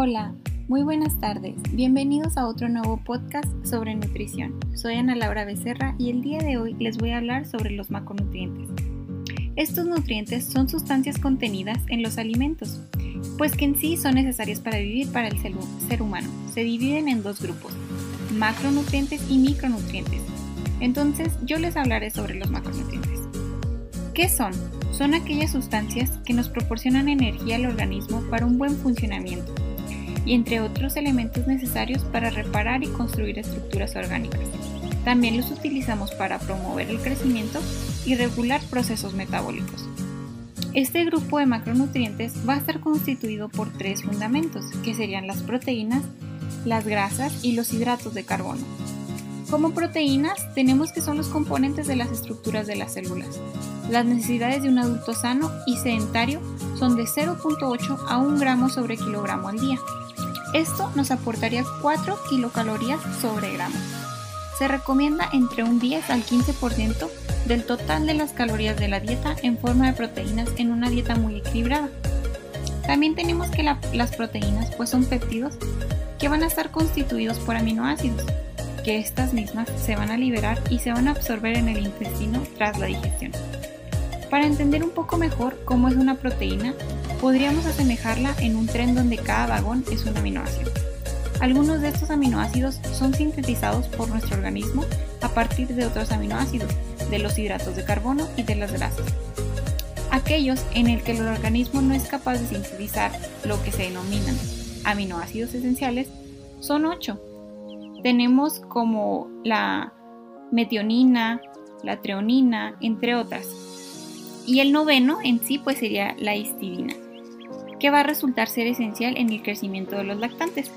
Hola, muy buenas tardes. Bienvenidos a otro nuevo podcast sobre nutrición. Soy Ana Laura Becerra y el día de hoy les voy a hablar sobre los macronutrientes. Estos nutrientes son sustancias contenidas en los alimentos, pues que en sí son necesarias para vivir para el ser humano. Se dividen en dos grupos, macronutrientes y micronutrientes. Entonces yo les hablaré sobre los macronutrientes. ¿Qué son? Son aquellas sustancias que nos proporcionan energía al organismo para un buen funcionamiento y entre otros elementos necesarios para reparar y construir estructuras orgánicas. También los utilizamos para promover el crecimiento y regular procesos metabólicos. Este grupo de macronutrientes va a estar constituido por tres fundamentos, que serían las proteínas, las grasas y los hidratos de carbono. Como proteínas, tenemos que son los componentes de las estructuras de las células. Las necesidades de un adulto sano y sedentario son de 0.8 a 1 gramo sobre kilogramo al día. Esto nos aportaría 4 kilocalorías sobre gramo. Se recomienda entre un 10 al 15% del total de las calorías de la dieta en forma de proteínas en una dieta muy equilibrada. También tenemos que las proteínas pues son péptidos que van a estar constituidos por aminoácidos, que estas mismas se van a liberar y se van a absorber en el intestino tras la digestión. Para entender un poco mejor cómo es una proteína, podríamos asemejarla en un tren donde cada vagón es un aminoácido. Algunos de estos aminoácidos son sintetizados por nuestro organismo a partir de otros aminoácidos, de los hidratos de carbono y de las grasas. Aquellos en el que el organismo no es capaz de sintetizar lo que se denominan aminoácidos esenciales son 8. Tenemos como la metionina, la treonina, entre otras. Y el noveno en sí pues sería la histidina, que va a resultar ser esencial en el crecimiento de los lactantes.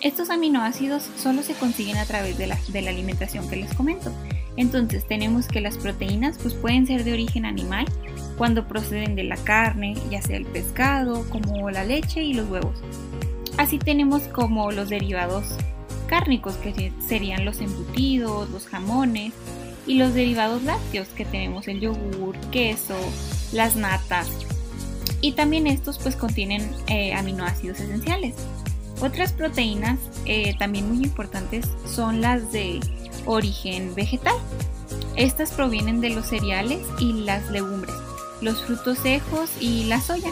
Estos aminoácidos solo se consiguen a través de la, de la alimentación que les comento. Entonces tenemos que las proteínas pues pueden ser de origen animal cuando proceden de la carne, ya sea el pescado, como la leche y los huevos. Así tenemos como los derivados cárnicos, que serían los embutidos, los jamones, y los derivados lácteos que tenemos el yogur, queso, las natas. Y también estos pues contienen eh, aminoácidos esenciales. Otras proteínas eh, también muy importantes son las de origen vegetal. Estas provienen de los cereales y las legumbres, los frutos secos y la soya.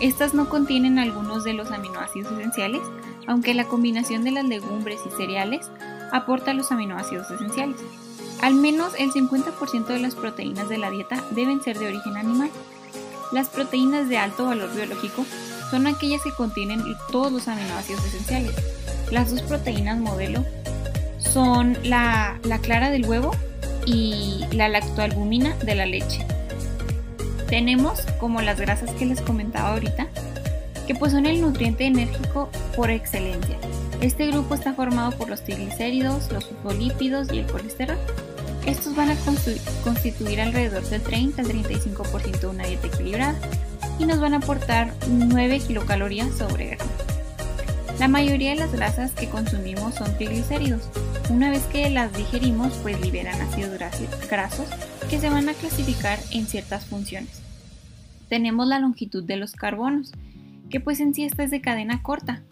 Estas no contienen algunos de los aminoácidos esenciales, aunque la combinación de las legumbres y cereales aporta los aminoácidos esenciales. Al menos el 50% de las proteínas de la dieta deben ser de origen animal. Las proteínas de alto valor biológico son aquellas que contienen todos los aminoácidos esenciales. Las dos proteínas modelo son la, clara del huevo y la lactoalbumina de la leche. Tenemos como las grasas que les comentaba ahorita, que pues son el nutriente enérgico por excelencia. Este grupo está formado por los triglicéridos, los fosfolípidos y el colesterol. Estos van a constituir alrededor del 30 al 35% de una dieta equilibrada y nos van a aportar 9 kilocalorías sobre gramo. La mayoría de las grasas que consumimos son triglicéridos. Una vez que las digerimos, pues liberan ácidos grasos que se van a clasificar en ciertas funciones. Tenemos la longitud de los carbonos, que pues en sí esta es de cadena corta.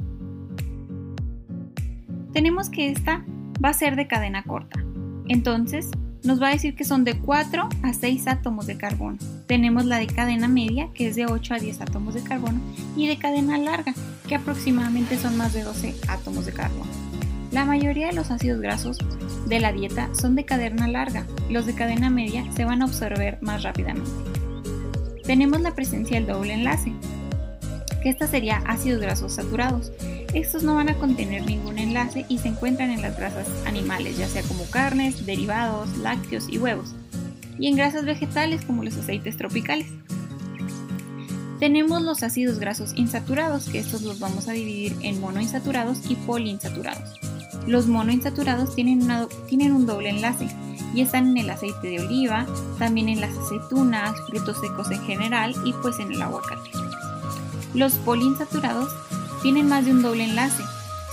Tenemos que esta va a ser de cadena corta. Entonces, nos va a decir que son de 4 a 6 átomos de carbono. Tenemos la de cadena media, que es de 8 a 10 átomos de carbono, y de cadena larga, que aproximadamente son más de 12 átomos de carbono. La mayoría de los ácidos grasos de la dieta son de cadena larga, los de cadena media se van a absorber más rápidamente. Tenemos la presencia del doble enlace, que esta sería ácidos grasos saturados, estos no van a contener ningún enlace y se encuentran en las grasas animales, ya sea como carnes, derivados, lácteos y huevos, y en grasas vegetales como los aceites tropicales. Tenemos los ácidos grasos insaturados, que estos los vamos a dividir en monoinsaturados y poliinsaturados. Los monoinsaturados tienen, un doble enlace y están en el aceite de oliva, también en las aceitunas, frutos secos en general y pues en el aguacate. Los poliinsaturados tienen más de un doble enlace.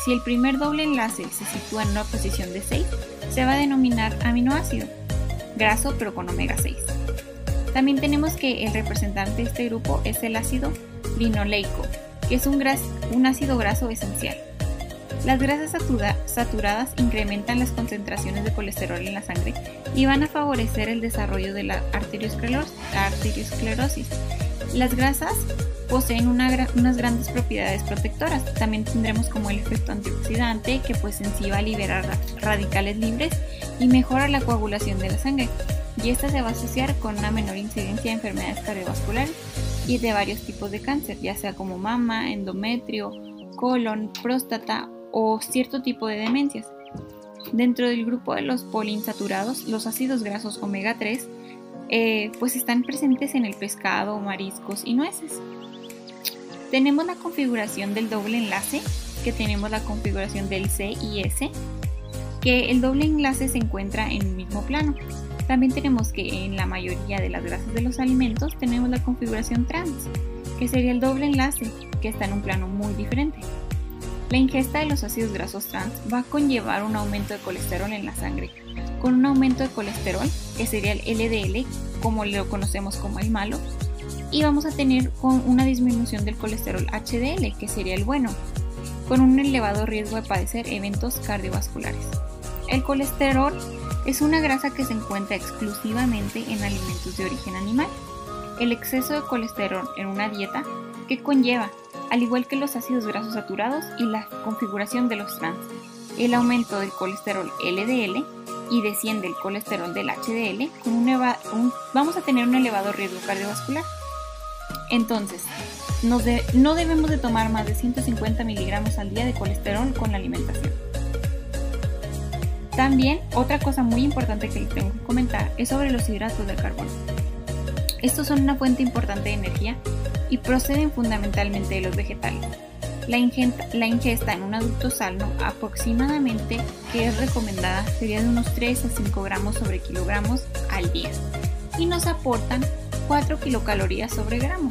Si el primer doble enlace se sitúa en una posición de 6, se va a denominar aminoácido, graso pero con omega 6. También tenemos que el representante de este grupo es el ácido linoleico, que es un, ácido graso esencial. Las grasas saturadas incrementan las concentraciones de colesterol en la sangre y van a favorecer el desarrollo de la arteriosclerosis. Las grasas poseen unas grandes propiedades protectoras. También tendremos como el efecto antioxidante que pues en sí va a liberar radicales libres y mejora la coagulación de la sangre. Y esta se va a asociar con una menor incidencia de enfermedades cardiovasculares y de varios tipos de cáncer, ya sea como mama, endometrio, colon, próstata o cierto tipo de demencias. Dentro del grupo de los poliinsaturados, los ácidos grasos omega 3 eh, pues están presentes en el pescado, mariscos y nueces. Tenemos la configuración del doble enlace, que tenemos la configuración del C y S, que el doble enlace se encuentra en el mismo plano. También tenemos que en la mayoría de las grasas de los alimentos tenemos la configuración trans, que sería el doble enlace, que está en un plano muy diferente. La ingesta de los ácidos grasos trans va a conllevar un aumento de colesterol en la sangre, con un aumento de colesterol, que sería el LDL, como lo conocemos como el malo, y vamos a tener con una disminución del colesterol HDL, que sería el bueno, con un elevado riesgo de padecer eventos cardiovasculares. El colesterol es una grasa que se encuentra exclusivamente en alimentos de origen animal. El exceso de colesterol en una dieta que conlleva al igual que los ácidos grasos saturados y la configuración de los trans, el aumento del colesterol LDL y desciende el colesterol del HDL, con vamos a tener un elevado riesgo cardiovascular. Entonces, no debemos de tomar más de 150 miligramos al día de colesterol con la alimentación. También, otra cosa muy importante que les tengo que comentar es sobre los hidratos de carbono. Estos son una fuente importante de energía y proceden fundamentalmente de los vegetales. La ingesta, en un adulto sano aproximadamente que es recomendada sería de unos 3 a 5 gramos sobre kilogramos al día y nos aportan 4 kilocalorías sobre gramo.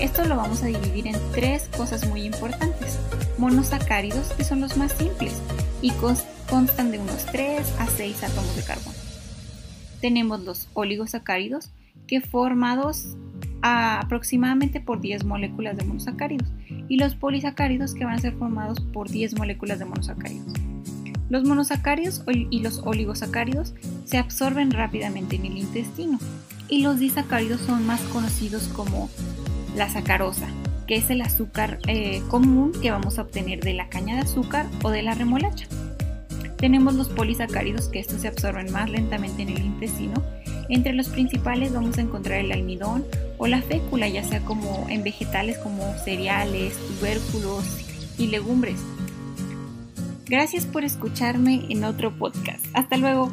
Esto lo vamos a dividir en tres cosas muy importantes. Monosacáridos, que son los más simples y constan de unos 3 a 6 átomos de carbono. Tenemos los oligosacáridos, que formados aproximadamente por 10 moléculas de monosacáridos y los polisacáridos que van a ser formados por 10 moléculas de monosacáridos. Los monosacáridos y los oligosacáridos se absorben rápidamente en el intestino y los disacáridos son más conocidos como la sacarosa, que es el azúcar eh, común que vamos a obtener de la caña de azúcar o de la remolacha. Tenemos los polisacáridos que estos se absorben más lentamente en el intestino entre los principales vamos a encontrar el almidón o la fécula, ya sea como en vegetales como cereales, tubérculos y legumbres. Gracias por escucharme en otro podcast. Hasta luego.